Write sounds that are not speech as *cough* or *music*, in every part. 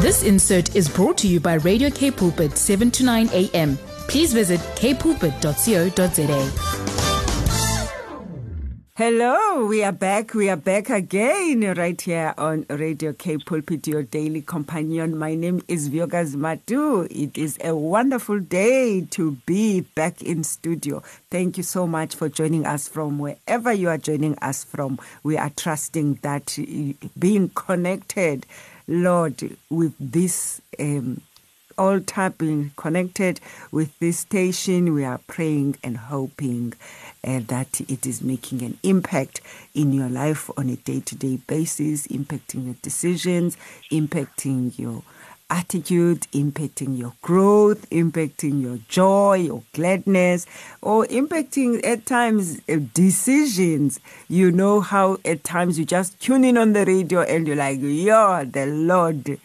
This insert is brought to you by Radio K Pulpit 7 to 9 a.m. Please visit kpulpit.co.za. Hello, we are back. We are back again right here on Radio K Pulpit, your daily companion. My name is Vuyokazi Matu. It is a wonderful day to be back in studio. Thank you so much for joining us from wherever you are joining us from. We are trusting that being connected, Lord, with this um, all being connected with this station, we are praying and hoping uh, that it is making an impact in your life on a day to day basis, impacting your decisions, impacting your attitude, impacting your growth, impacting your joy, your gladness, or impacting at times uh, decisions. You know how at times you just tune in on the radio and you're like, yo, the Lord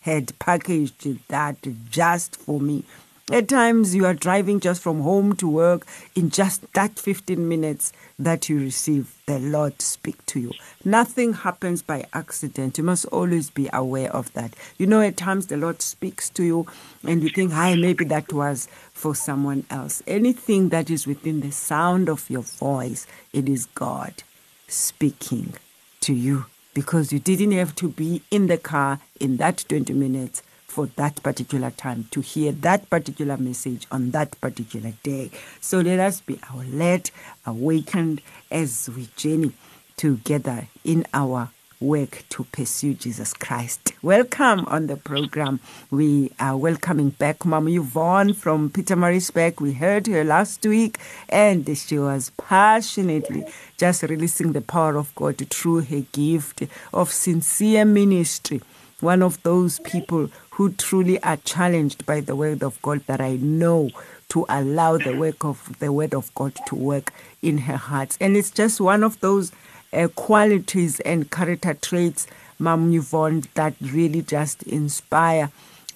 had packaged that just for me. At times, you are driving just from home to work. In just that 15 minutes that you receive, the Lord speak to you. Nothing happens by accident. You must always be aware of that. You know, at times the Lord speaks to you, and you think, "Hi, maybe that was for someone else." Anything that is within the sound of your voice, it is God speaking to you because you didn't have to be in the car in that 20 minutes for that particular time to hear that particular message on that particular day. So let us be alert, awakened as we journey together in our work to pursue Jesus Christ. Welcome on the program. We are welcoming back Mama Yvonne from Pietermaritzburg. We heard her last week and she was passionately just releasing the power of God through her gift of sincere ministry. One of those people who truly are challenged by the word of God that I know to allow the work of the word of God to work in her heart. And it's just one of those uh, qualities and character traits, Mam Yvonne, that really just inspire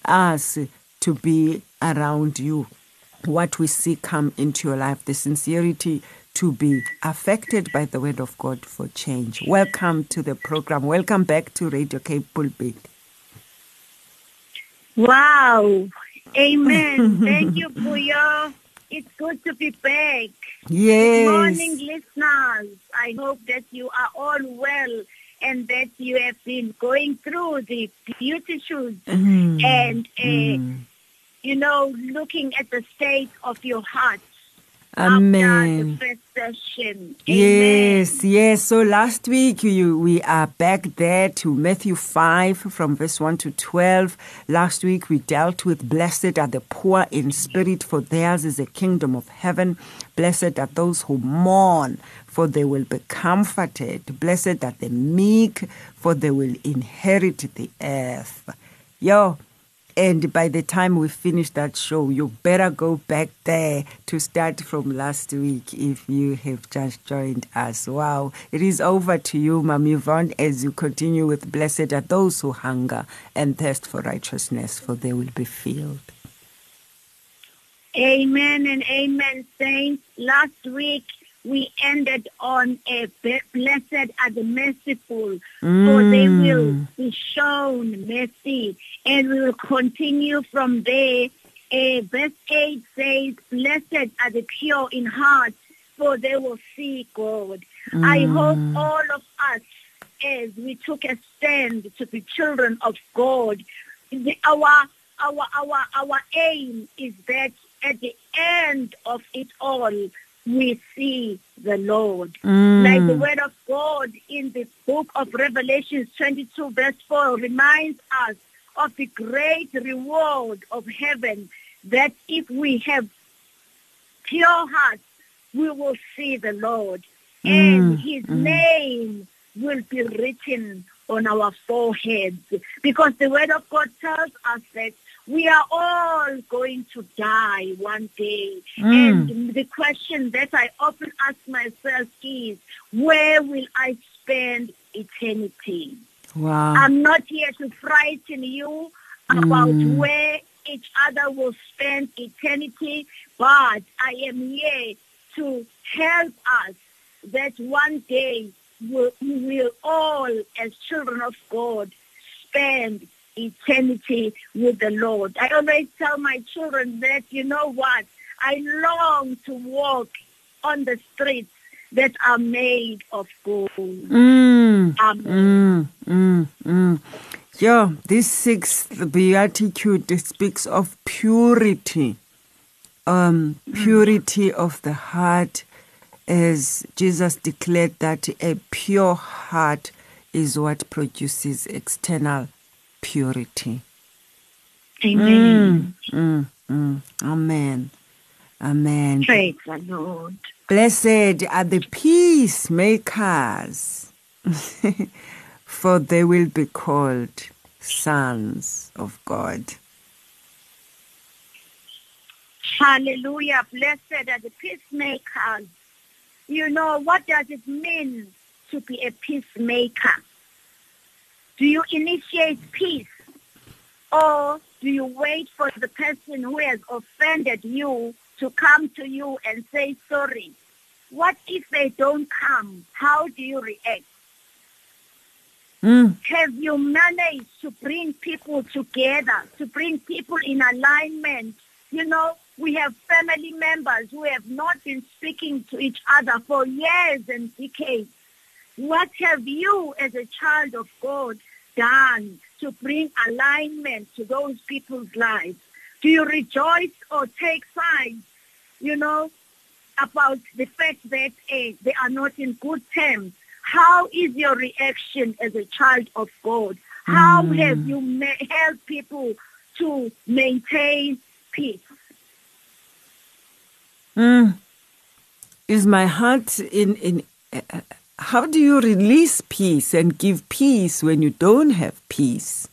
us to be around you. What we see come into your life, the sincerity to be affected by the word of God for change. Welcome to the program. Welcome back to Radio K Pulpit. Wow. Amen. *laughs* Thank you for your it's good to be back. Yes. Good morning, listeners. I hope that you are all well and that you have been going through the beatitudes Mm. and, uh, Mm. you know, looking at the state of your heart Amen. after the first session. Yes, yes. So last week you, we are back there to Matthew 5 from verse 1 to 12. Last week we dealt with blessed are the poor in spirit for theirs is the kingdom of heaven. Blessed are those who mourn for they will be comforted. Blessed are the meek for they will inherit the earth. Yo, and by the time we finish that show, you better go back there to start from last week if you have just joined us. Wow. It is over to you, Mam Yvonne, as you continue with Blessed are those who hunger and thirst for righteousness, for they will be filled. Amen and amen, saints. Last week we ended on a blessed are the merciful, for they will be shown mercy. And we will continue from there. Uh, verse 8 says, Blessed are the pure in heart, for they will see God. I hope all of us, as we took a stand to be children of God, the, our our our our aim is that at the end of it all we see the Lord. Mm. Like the word of God in the book of Revelation 22 verse 4 reminds us of the great reward of heaven that if we have pure hearts, we will see the Lord. Mm. And his mm. name will be written on our foreheads. Because the word of God tells us that we are all going to die one day. Mm. And the question that I often ask myself is, where will I spend eternity? Wow. I'm not here to frighten you about mm. where each other will spend eternity, but I am here to help us that one day we will all, as children of God, spend eternity with the Lord. I always tell my children that, you know what? I long to walk on the streets that are made of gold. Mm, Amen. mm, mm, mm. Yeah, this sixth beatitude speaks of purity, um, purity of the heart, as Jesus declared that a pure heart is what produces external purity. Amen. Mm, mm. Amen. Amen. Praise the Lord. Blessed are the peacemakers, *laughs* for they will be called sons of God. Hallelujah. Blessed are the peacemakers. You know, what does it mean to be a peacemaker? Do you initiate peace or do you wait for the person who has offended you to come to you and say sorry? What if they don't come? How do you react? Mm, Have you managed to bring people together, to bring people in alignment? You know, we have family members who have not been speaking to each other for years and decades. What have you as a child of God done to bring alignment to those people's lives? Do you rejoice or take sides, you know, about the fact that eh, they are not in good terms? How is your reaction as a child of God? How Mm. have you ma- helped people to maintain peace? mm. Is my heart in in? Uh, how do you release peace and give peace when you don't have peace?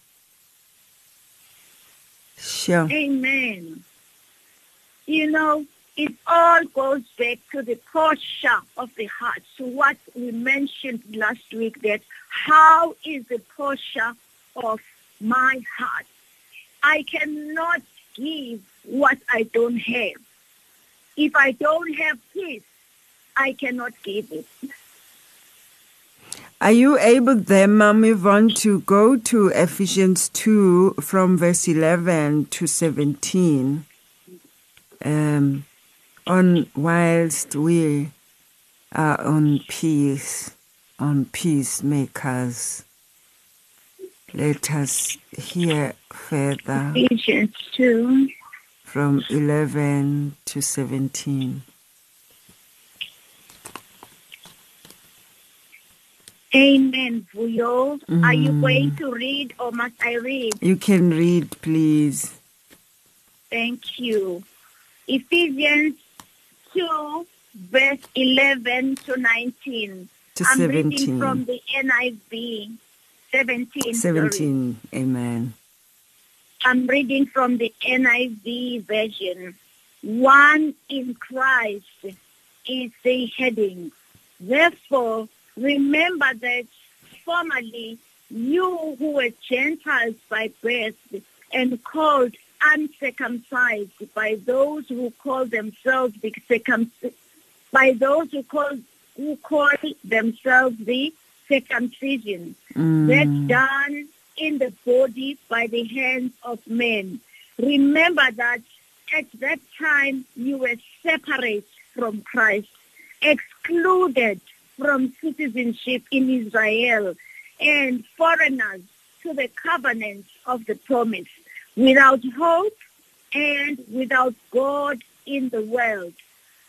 Sure. Amen. You know, it all goes back to the posture of the heart, to what we mentioned last week, that how is the posture of my heart? I cannot give what I don't have. If I don't have peace, I cannot give it. Are you able then, Mom Yvonne, to go to Ephesians 2 from verse 11 to 17? Um, on whilst we are on peace, on peacemakers. Let us hear further Ephesians 2. from 11 to 17. Amen, Vuyo. Are you Mm. going to read or must I read? You can read, please. Thank you. Ephesians 2, verse 11 to 19. To I'm 17. reading from the NIV. 17. sorry. 17. Amen. I'm reading from the NIV version. One in Christ is the heading. Therefore, remember that formerly you who were Gentiles by birth and called uncircumcised by those who call themselves the circumcised, by those who call who call themselves the circumcision Mm. that's done in the body by the hands of men. Remember that at that time you were separate from Christ, excluded from citizenship in Israel, and foreigners to the covenant of the promise, without hope and without God in the world.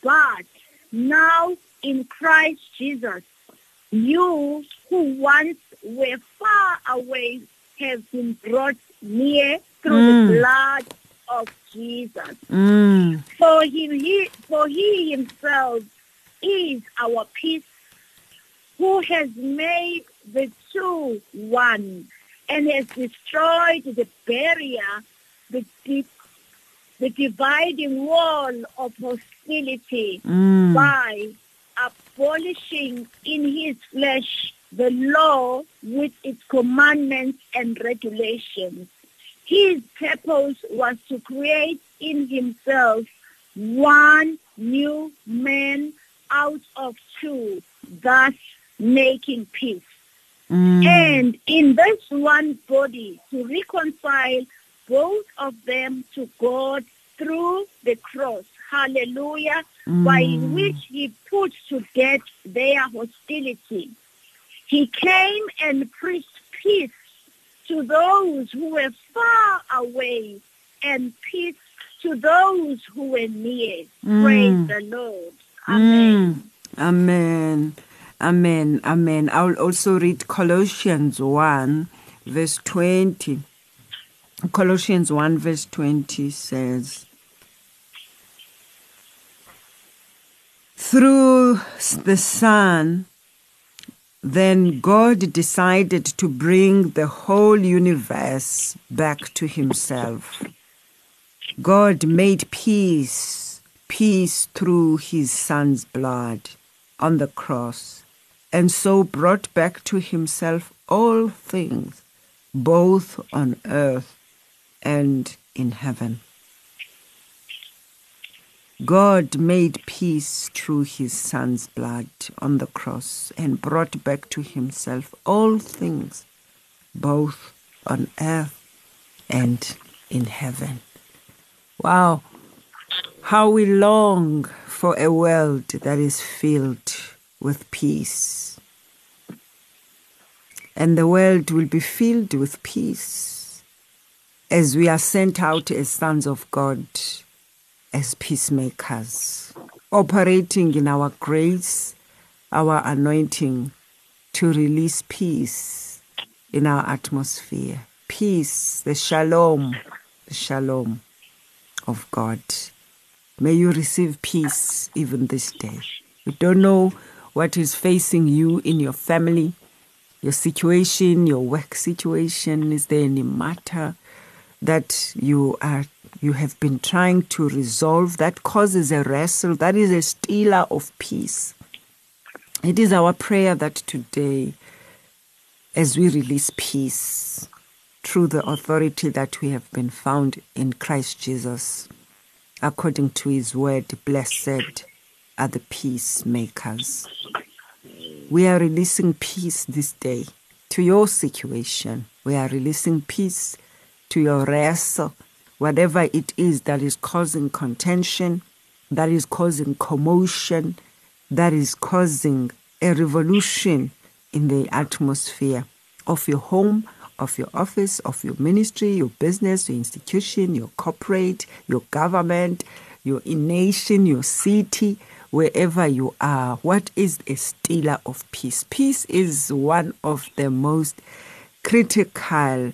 But now in Christ Jesus, you who once were far away have been brought near through Mm. the blood of Jesus. Mm. For him, he, for he himself is our peace, who has made the two one, and has destroyed the barrier, the, di- the dividing wall of hostility Mm. by abolishing in his flesh the law with its commandments and regulations. His purpose was to create in himself one new man out of two, thus making peace, mm. And in this one body, to reconcile both of them to God through the cross. Hallelujah. Mm. By which he put to death their hostility. He came and preached peace to those who were far away and peace to those who were near. Mm. Praise the Lord. Amen. Amen. Amen. Amen. I will also read Colossians 1, verse 20. Colossians 1, verse 20 says, Through the Son, then God decided to bring the whole universe back to Himself. God made peace, peace through His Son's blood on the cross, and so brought back to Himself all things, both on earth and in heaven. God made peace through his son's blood on the cross and brought back to himself all things, both on earth and in heaven. Wow, how we long for a world that is filled with peace. And the world will be filled with peace as we are sent out as sons of God as peacemakers, operating in our grace, our anointing to release peace in our atmosphere. Peace, the shalom, the shalom of God. May you receive peace even this day. We don't know what is facing you in your family, your situation, your work situation. Is there any matter that you are you have been trying to resolve that causes a wrestle, that is a stealer of peace. It is our prayer that today, as we release peace through the authority that we have been found in Christ Jesus, according to his word, blessed are the peacemakers. We are releasing peace this day to your situation. We are releasing peace to your wrestle, whatever it is that is causing contention, that is causing commotion, that is causing a revolution in the atmosphere of your home, of your office, of your ministry, your business, your institution, your corporate, your government, your nation, your city, wherever you are. What is a stealer of peace? Peace is one of the most critical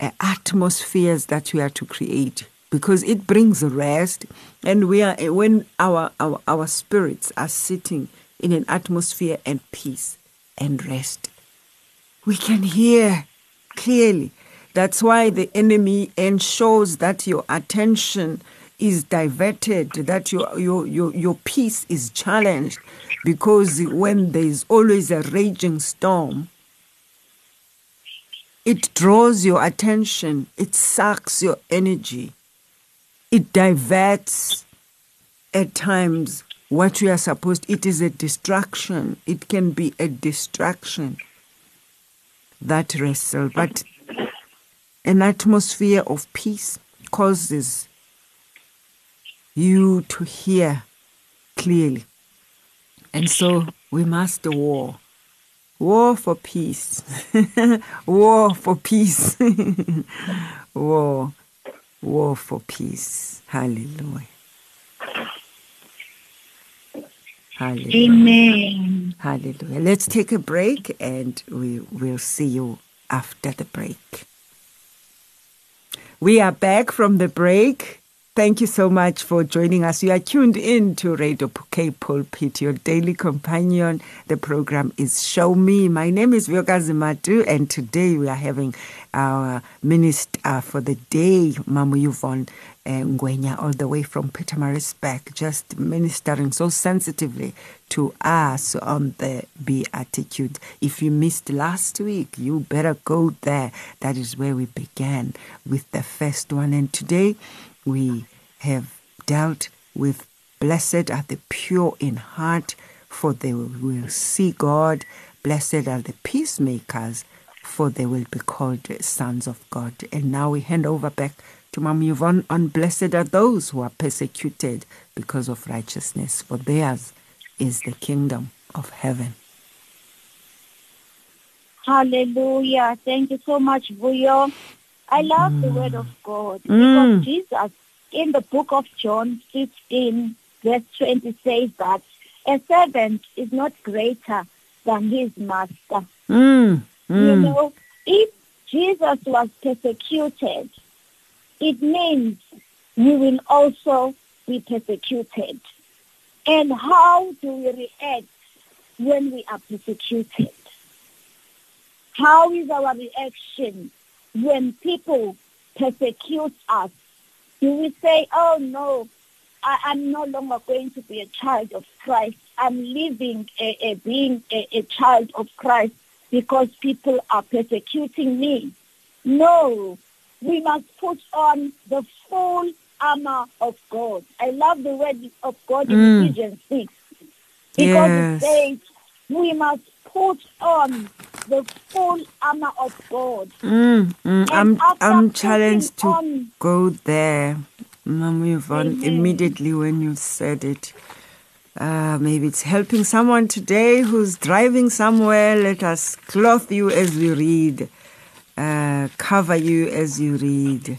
uh, atmospheres that we are to create because it brings rest and we are when our, our our spirits are sitting in an atmosphere and peace and rest we can hear clearly that's why the enemy ensures that your attention is diverted that your your your, your peace is challenged. Because when there is always a raging storm it draws your attention, it sucks your energy, it diverts at times what you are supposed it is a distraction it can be a distraction that wrestle. But an atmosphere of peace causes you to hear clearly and so we must war War for peace. *laughs* war for peace. *laughs* war. War for peace. Hallelujah. Hallelujah. Amen. Hallelujah. Let's take a break and we will see you after the break. We are back from the break. Thank you so much for joining us. You are tuned in to Radio K Pulpit, your daily companion. The program is Show Me. My name is Vuyokazi Matu, and today we are having our minister for the day, Mamu Yvonne uh, Ngwenya, all the way from Pietermaritzburg, just ministering so sensitively to us on the Beatitude. If you missed last week, you better go there. That is where we began with the first one. And today, we have dealt with blessed are the pure in heart for they will see God Blessed are the peacemakers, for they will be called sons of God. And now we hand over back to Mom Yvonne on Blessed are those who are persecuted because of righteousness, for theirs is the kingdom of heaven. Hallelujah. Thank you so much, Vuyo. I love Mm. the word of God because Jesus in the book of John 15, verse 20 says that a servant is not greater than his master. Mm, You mm, know, if Jesus was persecuted, it means we will also be persecuted. And how do we react when we are persecuted? How is our reaction when people persecute us? Do we say, oh no, I, I'm no longer going to be a child of Christ. I'm living a, a being a, a child of Christ because people are persecuting me. No, we must put on the full armor of God. I love the word of God in Mm. Ephesians 6 because Yes. it says we must put on the full armor of God. mm, mm. I'm, I'm challenged to on- go there. Mom Yvonne, immediately when you said it. Uh, maybe it's helping someone today who's driving somewhere. Let us clothe you as we read, uh, cover you as you read,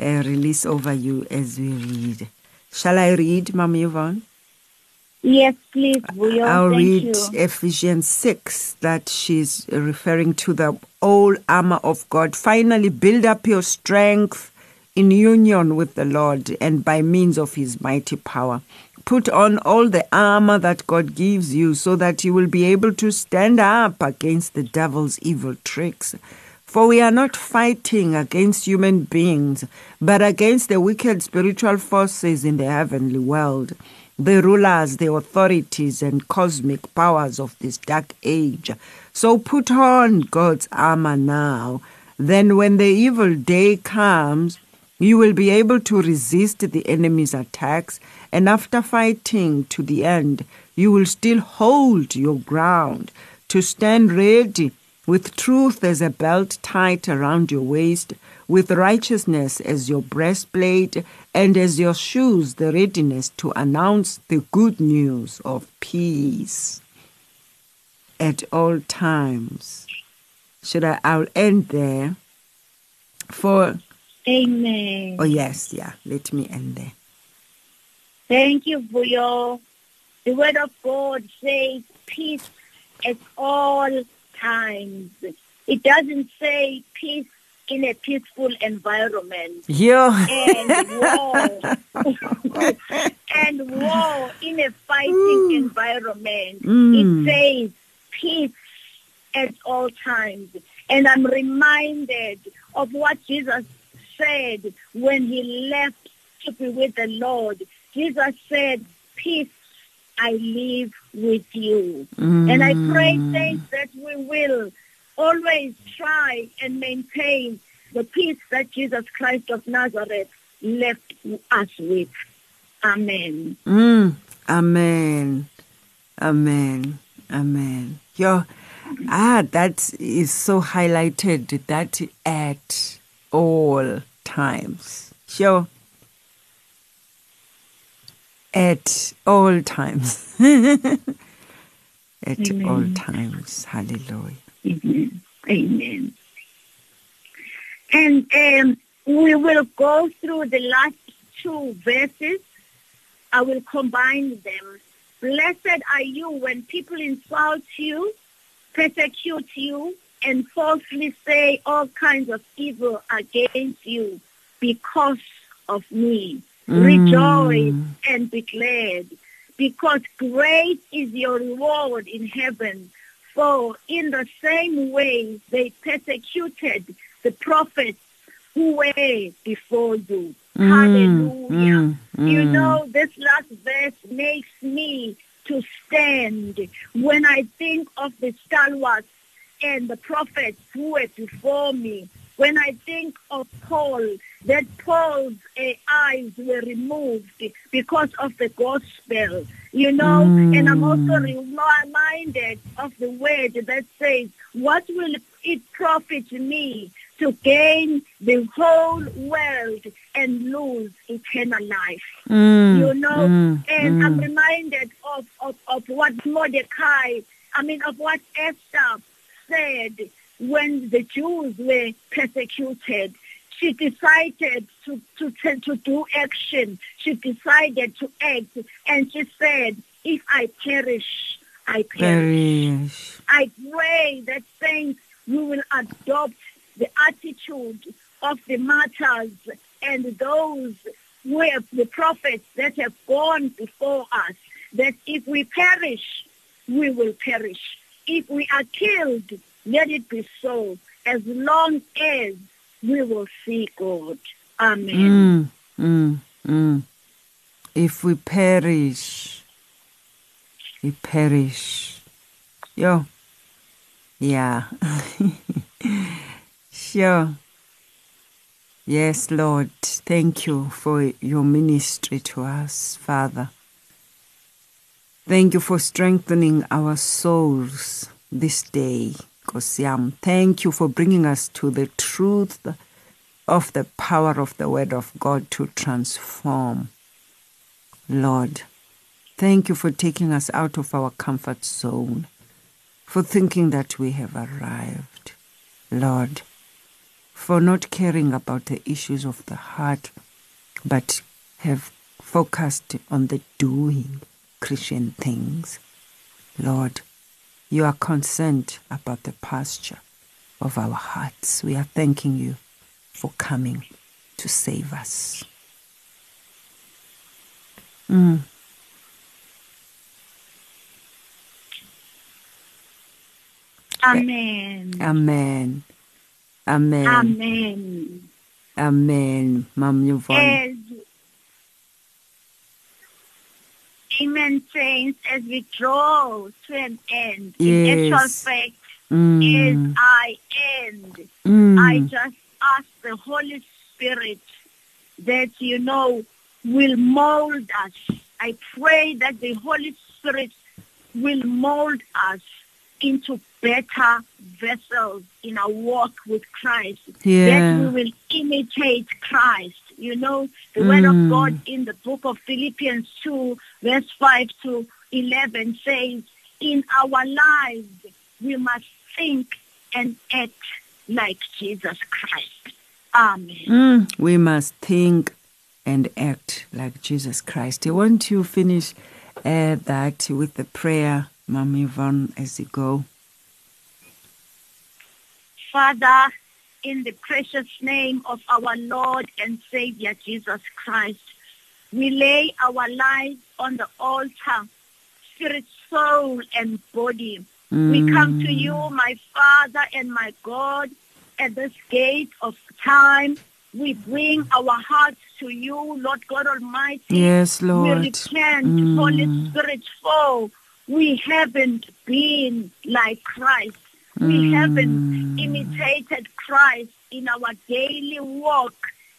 uh, release over you as we read. Shall I read, Mom Yvonne? Yes, please. I'll Thank read you. Ephesians 6 that she's referring to the whole armor of God. Finally, build up your strength in union with the Lord and by means of his mighty power. Put on all the armor that God gives you so that you will be able to stand up against the devil's evil tricks. For we are not fighting against human beings, but against the wicked spiritual forces in the heavenly world the rulers, the authorities, and cosmic powers of this dark age. So put on God's armor now. Then, when the evil day comes, you will be able to resist the enemy's attacks, and after fighting to the end, you will still hold your ground to stand ready with truth as a belt tight around your waist, with righteousness as your breastplate, and as your shoes the readiness to announce the good news of peace at all times. Should I? I'll end there. For Amen. oh yes, yeah. Let me end there. Thank you, Vuyo. The word of God says peace at all times. It doesn't say peace in a peaceful environment. Yeah. and *laughs* war and war in a fighting environment. Mm. It says peace at all times. And I'm reminded of what Jesus said when he left to be with the Lord. Jesus said, Peace I live with you. And I pray, saints, that we will always try and maintain the peace that Jesus Christ of Nazareth left us with. Amen. Mm. Amen. Amen. Amen. Yo, ah, that is so highlighted that at all times. Sure. At all times. *laughs* at all times. Hallelujah. Amen. Amen. And um, we will go through the last two verses. I will combine them. Blessed are you when people insult you, persecute you, and falsely say all kinds of evil against you because of me. Rejoice and be glad, because great is your reward in heaven. For in the same way they persecuted the prophets who were before you. Mm, Hallelujah. Mm, mm. You know, this last verse makes me to stand when I think of the stalwarts and the prophets who were before me. when I think of Paul, that Paul's uh, eyes were removed because of the gospel, you know, and I'm also reminded of the word that says, what will it profit me to gain the whole world and lose eternal life? Mm, you know, mm, and I'm mm. reminded of, of, of what Mordecai, I mean, of what Esther said when the Jews were persecuted. She decided to, to, to, do action. She decided to act. And she said, if I perish, I perish. Perish. I pray that saints we will adopt the attitude of the martyrs and those who have the prophets that have gone before us. That if we perish, we will perish. If we are killed, let it be so. As long as we will see God. Amen. Mm, mm, mm. If we perish, we perish. Yo. Yeah. *laughs* sure. Yes, Lord. Thank you for your ministry to us, Father. Thank you for strengthening our souls this day, Kosiam. Thank you for bringing us to the truth of the power of the Word of God to transform. Lord, thank you for taking us out of our comfort zone, for thinking that we have arrived. Lord, for not caring about the issues of the heart, but have focused on the doing Christian things. Lord, you are concerned about the pasture of our hearts. We are thanking you for coming to save us. Mm. Amen. Amen. Amen. Amen. Amen. Mom Yvonne. Amen, saints, as we draw to an end, in actual Yes. fact, Mm. as I end, Mm. I just ask the Holy Spirit that, you know, will mold us. I pray that the Holy Spirit will mold us into better vessels in our walk with Christ. That we will imitate Christ. You know, the word of Mm. God in the book of Philippians 2, verse 5 to 11 says, in our lives, we must think and act like Jesus Christ. Amen. Mm, we must think and act like Jesus Christ. I want to finish uh, that with the prayer, Mom Yvonne, as you go. Father, in the precious name of our Lord and Savior Jesus Christ, we lay our lives on the altar, spirit, soul, and body. We come to you, my Father and my God, at this gate of time. We bring our hearts to you, Lord God Almighty. Yes, Lord. We repent, Mm. Holy Spirit, for we haven't been like Christ. We haven't mm. imitated Christ in our daily walk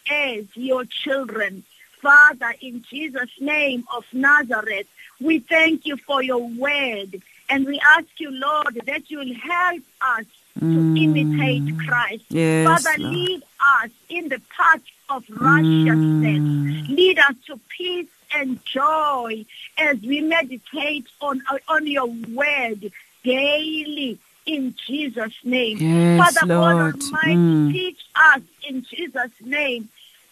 as your children. Father, in Jesus' name of Nazareth, we thank you for your word. And we ask you, Lord, that you will help us to mm. imitate Christ. Yes, Father, Lord. lead us in the path of righteousness. Mm. Lead us to peace and joy as we meditate on, on your word daily in Jesus' name. Yes, Father Lord. God Almighty, Mm. teach us in Jesus' name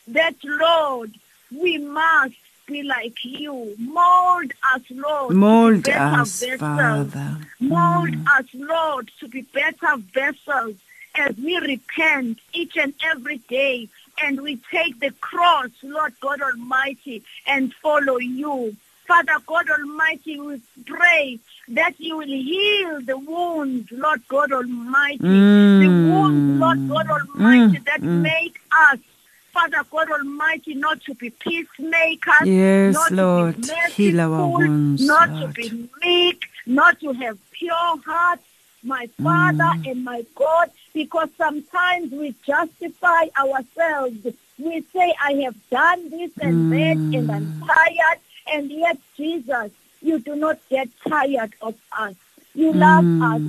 that, Lord, we must be like you. Mold us, Lord. to be Mold better us, vessels. Father. Mold us, Lord, to be better vessels as we repent each and every day and we take the cross, Lord God Almighty, and follow you. Father God Almighty, we pray that you will heal the wounds, Lord God Almighty, the wounds, Lord God Almighty, Mm. that Mm. make us, Father God Almighty, not to be peacemakers, Yes, not Lord. to be Heal our merciful, wounds, not Lord. to be meek, not to have pure hearts, my Father Mm. and my God, because sometimes we justify ourselves. We say, I have done this and that and I'm tired. And yet, Jesus, you do not get tired of us. You love us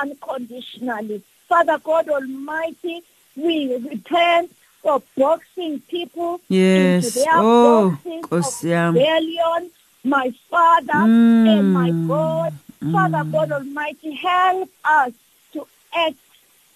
unconditionally. Father God Almighty, we repent for boxing people Yes. into their Oh, boxes of rebellion, my Father Mm. and my God. Father God Almighty, help us to act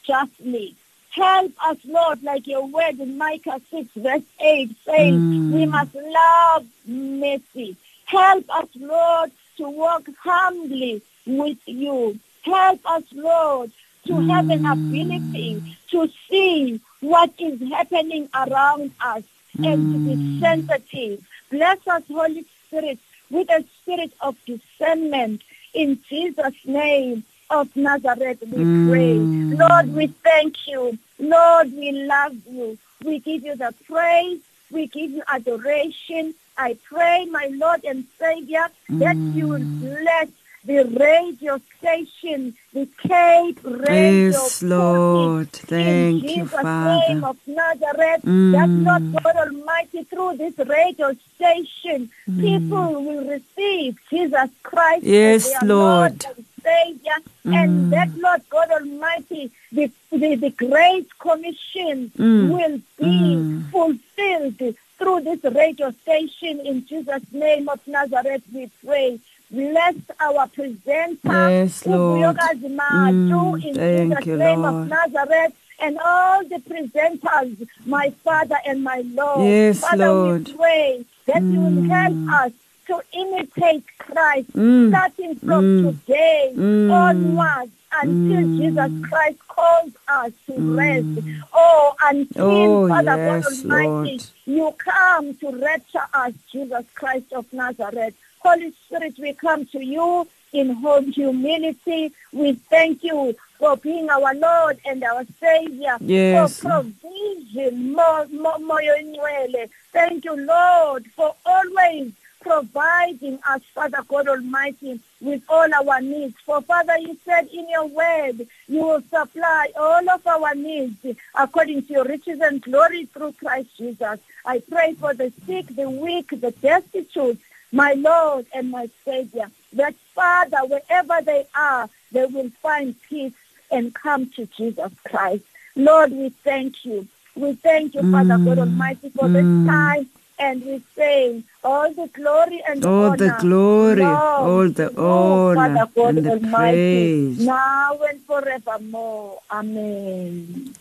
justly. Help us, Lord, like your word in Micah 6, verse 8 says, Mm. we must love mercy. Help us, Lord, to walk humbly with you. Help us, Lord, to have an ability to see what is happening around us and to be sensitive. Bless us, Holy Spirit, with a spirit of discernment. In Jesus' name of Nazareth, we pray. Lord, we thank you. Lord, we love you. We give you the praise. We give you adoration. I pray, my Lord and Savior, that you will bless the radio station, the Cape Radio. Yes, Lord. Thank in you, Jesus' Father. name of Nazareth, Mm. that Lord God Almighty, through this radio station, people will receive Jesus Christ Mm. Yes, their Lord. And Savior, and that Lord God Almighty, the, the, the Great Commission Mm. will be fulfilled through this radio station. In Jesus' name of Nazareth, we pray. Bless our presenter, Yes, Lord. Mm, in Jesus' you, name Lord. of Nazareth, and all the presenters, my Father and my Lord. Yes, Father, Lord. we pray that you will help us to imitate Christ, Mm. starting from Mm. today Mm. onwards until Mm. Jesus Christ calls us to rest. Oh, until Oh, Father yes, God Almighty, you come to rapture us, Jesus Christ of Nazareth. Holy Spirit, we come to you in home humility. We thank you for being our Lord and our Savior. Yes. For provision. Mo- mo- moyo. Thank you, Lord, for always providing us, Father God Almighty, with all our needs. For Father, you said in your word, you will supply all of our needs according to your riches and glory through Christ Jesus. I pray for the sick, the weak, the destitute, my Lord and my Savior, that Father, wherever they are, they will find peace and come to Jesus Christ. Lord, we thank you. We thank you, Father God mm. Almighty, for this mm. time. And we say all the glory and All honor. the glory, belongs all the you, honor Father God and the Almighty, praise. now and forevermore. Amen.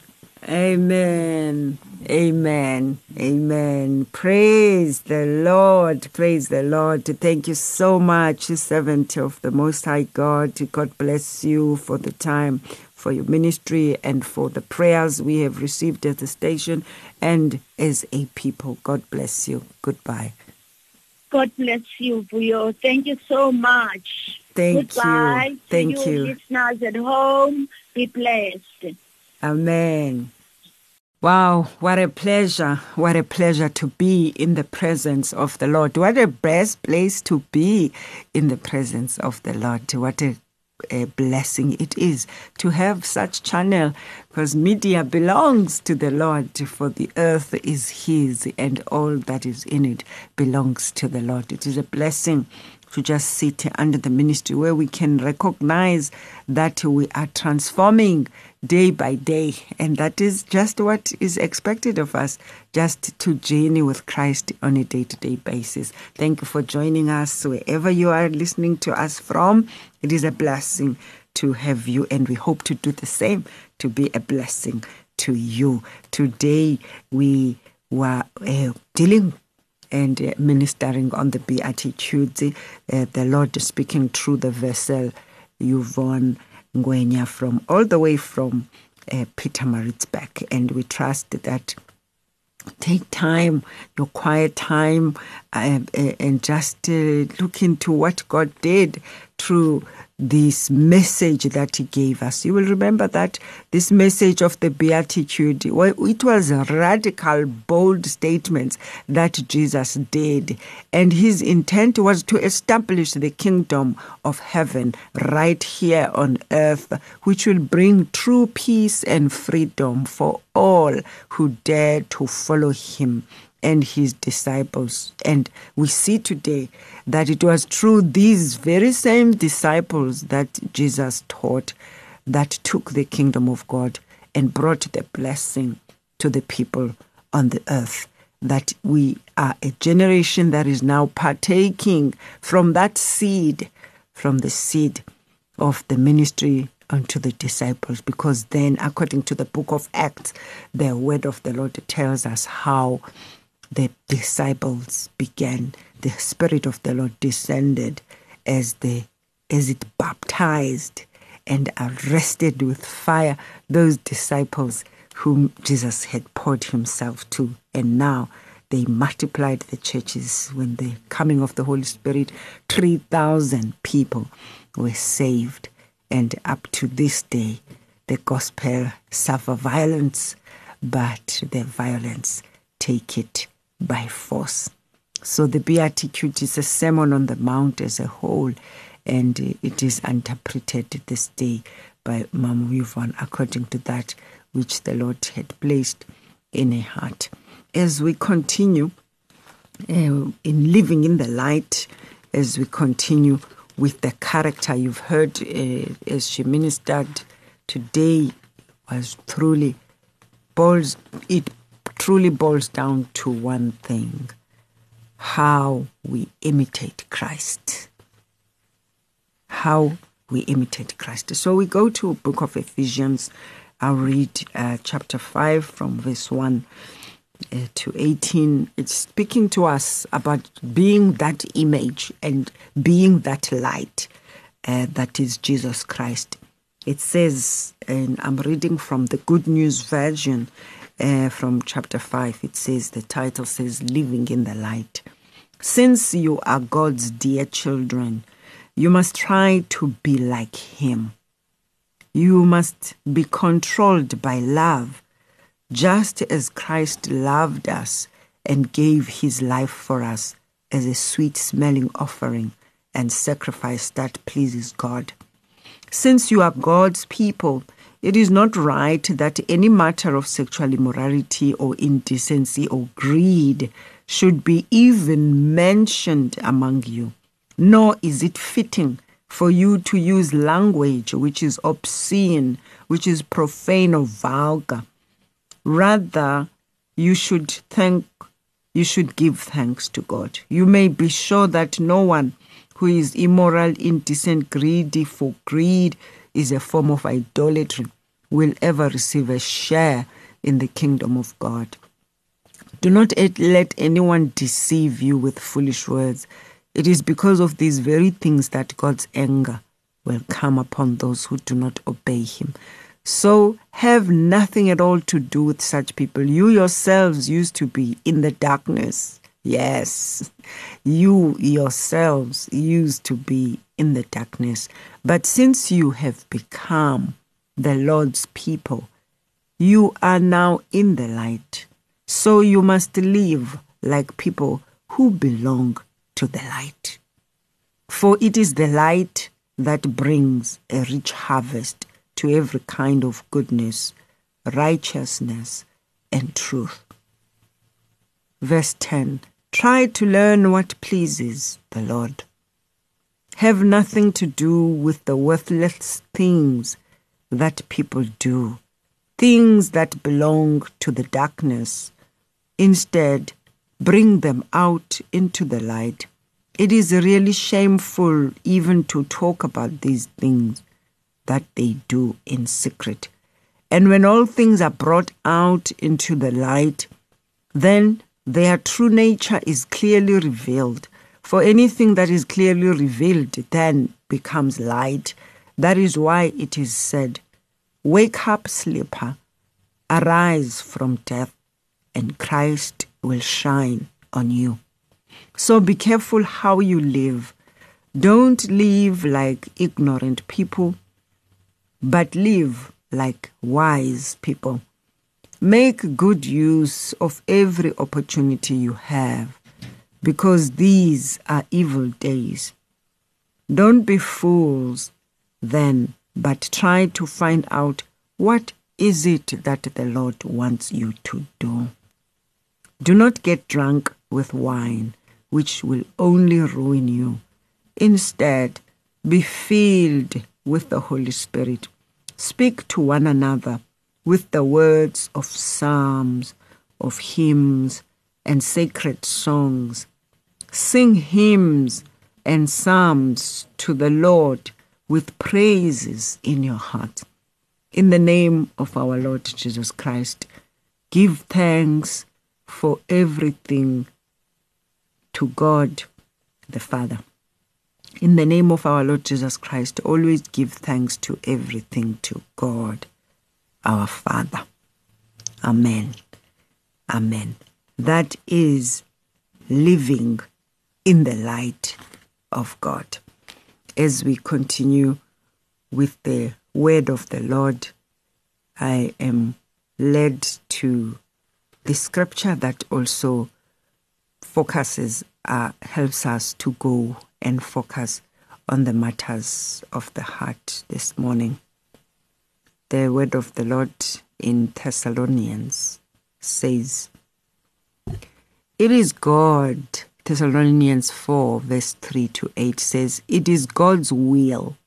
Amen. Amen. Amen. Praise the Lord. Praise the Lord. Thank you so much, servant of the Most High God. God bless you for the time, for your ministry, and for the prayers we have received at the station and as a people. God bless you. Goodbye. God bless you, Vuyo. Thank you so much. Thank you. Goodbye to Thank you, you. listeners at home. Be blessed. Amen. Wow, what a pleasure. What a pleasure to be in the presence of the Lord. What a best place to be in the presence of the Lord. What a, a blessing it is to have such channel because media belongs to the Lord for the earth is his and all that is in it belongs to the Lord. It is a blessing to just sit under the ministry where we can recognize that we are transforming day by day. And that is just what is expected of us, just to journey with Christ on a day to day basis. Thank you for joining us wherever you are listening to us from. It is a blessing to have you, and we hope to do the same to be a blessing to you. Today, we were uh, dealing and uh, ministering on the Beatitudes, uh, the Lord speaking through the vessel Yvonne Ngwenya from all the way from uh, Pietermaritzburg. And we trust that take time, your quiet time, uh, uh, and just uh, look into what God did through this message that he gave us. You will remember that this message of the Beatitude, it was radical, bold statements that Jesus did. And his intent was to establish the kingdom of heaven right here on earth, which will bring true peace and freedom for all who dare to follow him and his disciples. And we see today that it was through these very same disciples that Jesus taught that took the kingdom of God and brought the blessing to the people on the earth. That we are a generation that is now partaking from that seed, from the seed of the ministry unto the disciples, because then, according to the book of Acts, the word of the Lord tells us how the disciples began. The Spirit of the Lord descended as the as it baptized and arrested with fire those disciples whom Jesus had poured himself to. And now they multiplied the churches when the coming of the Holy Spirit, 3,000 people were saved. And up to this day, the gospel suffer violence, but the violence take it by force. So the Beatitude is a sermon on the mount as a whole, and it is interpreted this day by Mam Yvonne according to that which the Lord had placed in a heart. As we continue uh, in living in the light, as we continue with the character you've heard uh, as she ministered today was truly boils it truly boils down to one thing how we imitate Christ. How we imitate Christ. So we go to book of Ephesians. I'll read uh, chapter 5 from verse 1 uh, to 18. It's speaking to us about being that image and being that light uh, that is Jesus Christ. It says, and I'm reading from the Good News Version, uh, from chapter 5. It says, the title says, Living in the Light. Since you are God's dear children, you must try to be like Him. You must be controlled by love, just as Christ loved us and gave His life for us as a sweet smelling offering and sacrifice that pleases God. Since you are God's people, it is not right that any matter of sexual immorality or indecency or greed should be even mentioned among you, nor is it fitting for you to use language which is obscene, which is profane or vulgar. Rather, you should thank you should give thanks to God. You may be sure that no one who is immoral, indecent, greedy for greed is a form of idolatry will ever receive a share in the kingdom of God. Do not let anyone deceive you with foolish words. It is because of these very things that God's anger will come upon those who do not obey Him. So have nothing at all to do with such people. You yourselves used to be in the darkness. Yes, you yourselves used to be in the darkness. But since you have become the Lord's people, you are now in the light. So you must live like people who belong to the light. For it is the light that brings a rich harvest to every kind of goodness, righteousness, and truth. Verse 10 Try to learn what pleases the Lord. Have nothing to do with the worthless things that people do, things that belong to the darkness. Instead, bring them out into the light. It is really shameful even to talk about these things that they do in secret. And when all things are brought out into the light, then their true nature is clearly revealed. For anything that is clearly revealed then becomes light. That is why it is said, Wake up, sleeper, arise from death, and Christ will shine on you. So be careful how you live. Don't live like ignorant people, but live like wise people. Make good use of every opportunity you have because these are evil days. Don't be fools then, but try to find out what is it that the Lord wants you to do. Do not get drunk with wine, which will only ruin you. Instead, be filled with the Holy Spirit. Speak to one another with the words of psalms, of hymns, and sacred songs. Sing hymns and psalms to the Lord with praises in your heart. In the name of our Lord Jesus Christ, give thanks for everything to God the Father. In the name of our Lord Jesus Christ, always give thanks to everything to God our Father. Amen. Amen. That is living in the light of God. As we continue with the word of the Lord, I am led to the scripture that also focuses, uh, helps us to go and focus on the matters of the heart this morning. The word of the Lord in Thessalonians says, It is God, Thessalonians 4, verse 3 to 8 says, It is God's will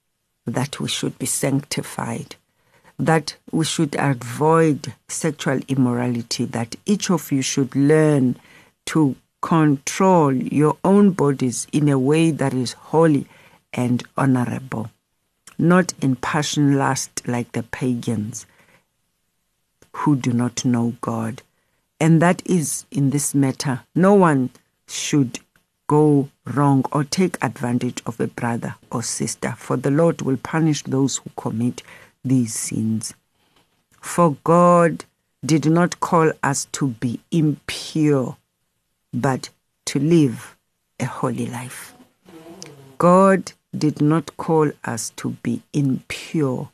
that we should be sanctified, that we should avoid sexual immorality, that each of you should learn to control your own bodies in a way that is holy and honorable, not in passion lust like the pagans who do not know God. And that is in this matter, no one should go wrong or take advantage of a brother or sister, for the Lord will punish those who commit these sins. For God did not call us to be impure but to live a holy life. God did not call us to be impure,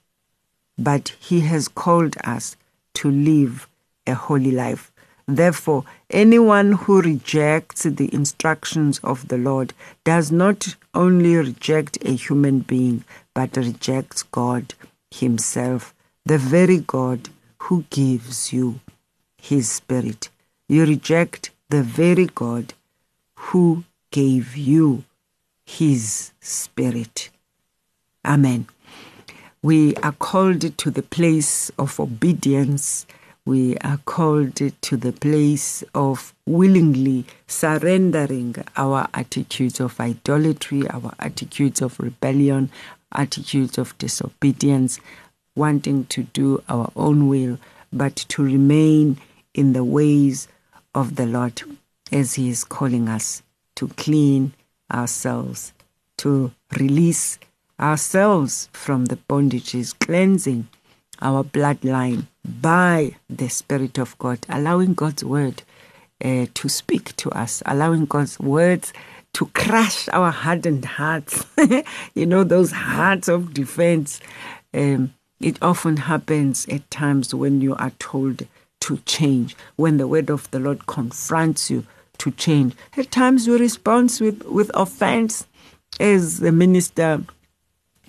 but He has called us to live a holy life. Therefore, anyone who rejects the instructions of the Lord does not only reject a human being, but rejects God Himself, the very God who gives you His Spirit. You reject the very God who gave you his spirit. Amen. We are called to the place of obedience. We are called to the place of willingly surrendering our attitudes of idolatry, our attitudes of rebellion, attitudes of disobedience, wanting to do our own will, but to remain in the ways of the Lord as He is calling us to clean ourselves, to release ourselves from the bondages, cleansing our bloodline by the Spirit of God, allowing God's word uh, to speak to us, allowing God's words to crush our hardened hearts. *laughs* you know, those hearts of defense. Um, it often happens at times when you are told to change, when the word of the Lord confronts you to change. At times we respond with, with offense, as the minister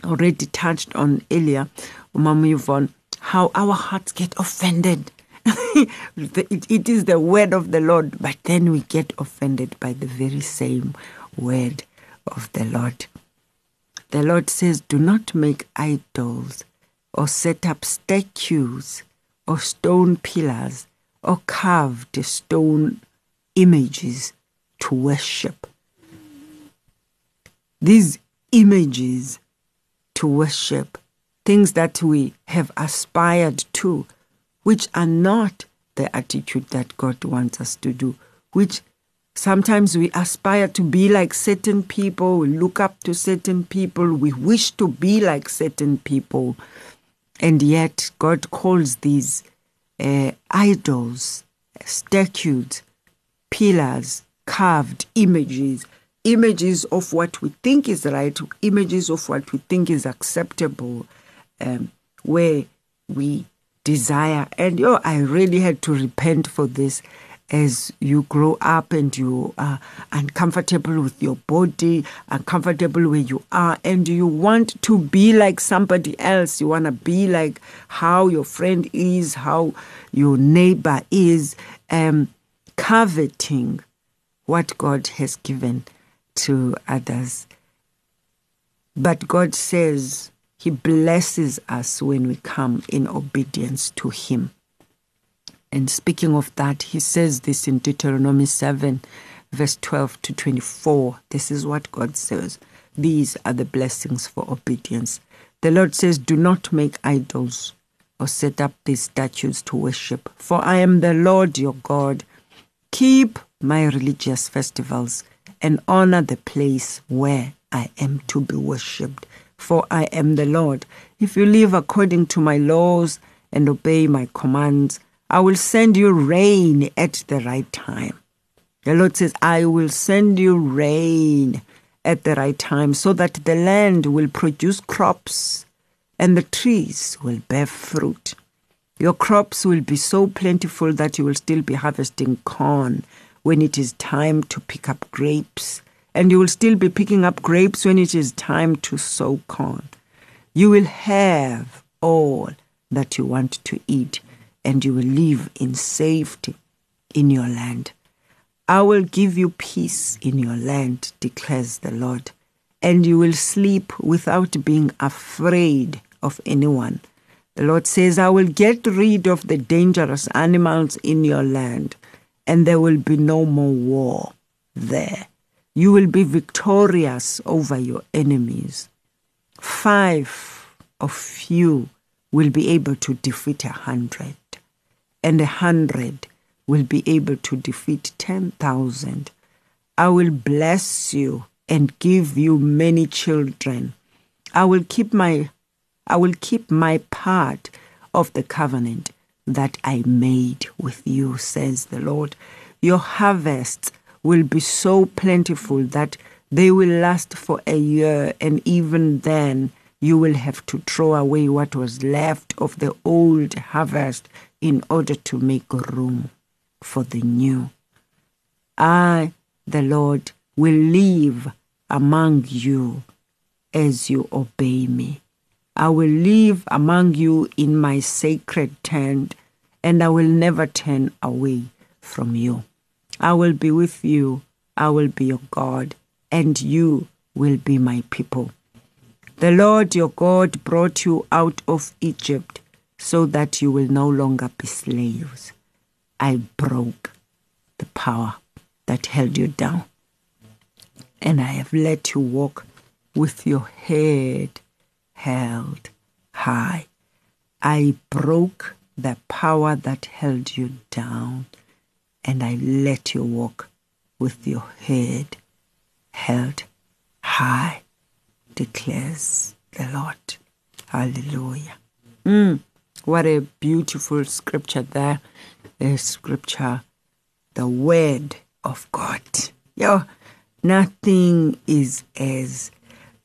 already touched on earlier, Mama Yvonne, how our hearts get offended. *laughs* it, it is the word of the Lord, but then we get offended by the very same word of the Lord. The Lord says, Do not make idols or set up statues or stone pillars or carved stone images to worship. These images to worship, things that we have aspired to, which are not the attitude that God wants us to do, which sometimes we aspire to be like certain people, we look up to certain people, we wish to be like certain people. And yet, God calls these uh, idols, statues, pillars, carved images, images of what we think is right, images of what we think is acceptable, um, where we desire. And oh, I really had to repent for this as you grow up and you are uncomfortable with your body, uncomfortable where you are, and you want to be like somebody else. You want to be like how your friend is, how your neighbor is, um, coveting what God has given to others. But God says He blesses us when we come in obedience to Him. And speaking of that, he says this in Deuteronomy 7, verse 12 to 24. This is what God says. These are the blessings for obedience. The Lord says, Do not make idols or set up these statues to worship, for I am the Lord your God. Keep my religious festivals and honor the place where I am to be worshipped, for I am the Lord. If you live according to my laws and obey my commands, I will send you rain at the right time. The Lord says, I will send you rain at the right time so that the land will produce crops and the trees will bear fruit. Your crops will be so plentiful that you will still be harvesting corn when it is time to pick up grapes, and you will still be picking up grapes when it is time to sow corn. You will have all that you want to eat and you will live in safety in your land. I will give you peace in your land, declares the Lord, and you will sleep without being afraid of anyone. The Lord says, I will get rid of the dangerous animals in your land, and there will be no more war there. You will be victorious over your enemies. Five of you will be able to defeat a hundred and a hundred will be able to defeat 10,000. I will bless you and give you many children. I will keep my I will keep my part of the covenant that I made with you, says the Lord. Your harvests will be so plentiful that they will last for a year, and even then you will have to throw away what was left of the old harvest in order to make room for the new. I, the Lord, will live among you as you obey me. I will live among you in my sacred tent, and I will never turn away from you. I will be with you, I will be your God, and you will be my people. The Lord your God brought you out of Egypt so that you will no longer be slaves. I broke the power that held you down, and I have let you walk with your head held high. I broke the power that held you down, and I let you walk with your head held high, declares the Lord. Hallelujah. Mm. What a beautiful scripture there. The scripture, the word of God. Yo, nothing is as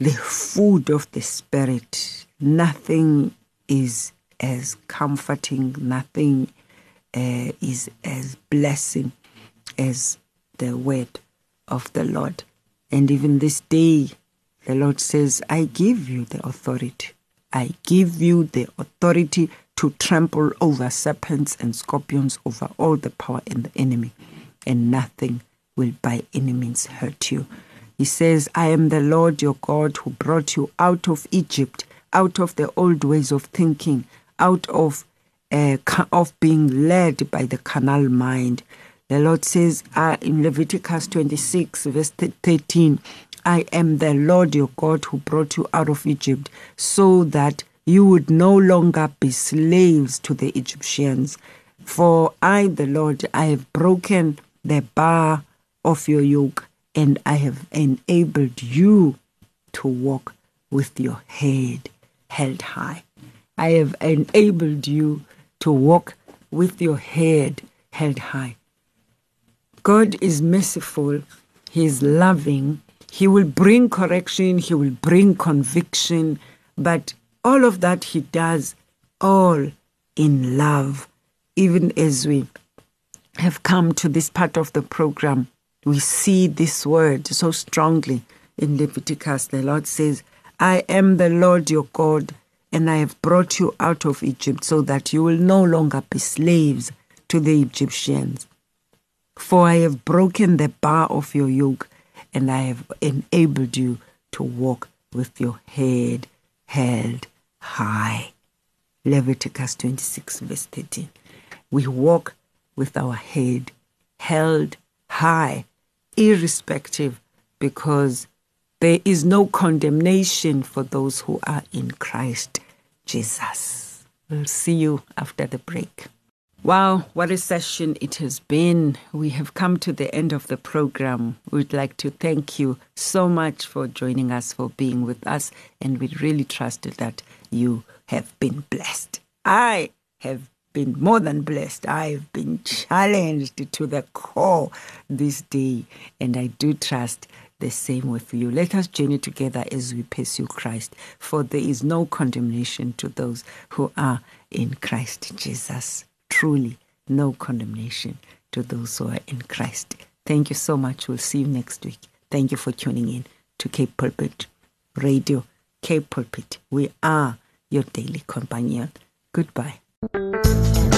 the food of the spirit. Nothing is as comforting. Nothing uh, is as blessing as the word of the Lord. And even this day, the Lord says, I give you the authority. I give you the authority to trample over serpents and scorpions, over all the power in the enemy, and nothing will by any means hurt you. He says, I am the Lord your God who brought you out of Egypt, out of the old ways of thinking, out of uh, of being led by the carnal mind. The Lord says uh, in Leviticus 26, verse 13, I am the Lord your God who brought you out of Egypt, so that you would no longer be slaves to the Egyptians. For I, the Lord, I have broken the bar of your yoke, and I have enabled you to walk with your head held high. I have enabled you to walk with your head held high. God is merciful, He is loving, He will bring correction, He will bring conviction, but all of that He does all in love. Even as we have come to this part of the program, we see this word so strongly in Leviticus. The Lord says, I am the Lord your God, and I have brought you out of Egypt so that you will no longer be slaves to the Egyptians. For I have broken the bar of your yoke, and I have enabled you to walk with your head held high. Leviticus 26, verse 13. We walk with our head held high, irrespective, because there is no condemnation for those who are in Christ Jesus. We'll see you after the break. Wow, what a session it has been. We have come to the end of the program. We'd like to thank you so much for joining us, for being with us, and we really trust that you have been blessed. I have been more than blessed. I've been challenged to the core this day, and I do trust the same with you. Let us journey together as we pursue Christ, for there is no condemnation to those who are in Christ Jesus truly no condemnation to those who are in Christ. Thank you so much. We'll see you next week. Thank you for tuning in to K Pulpit Radio. K Pulpit. We are your daily companion. Goodbye.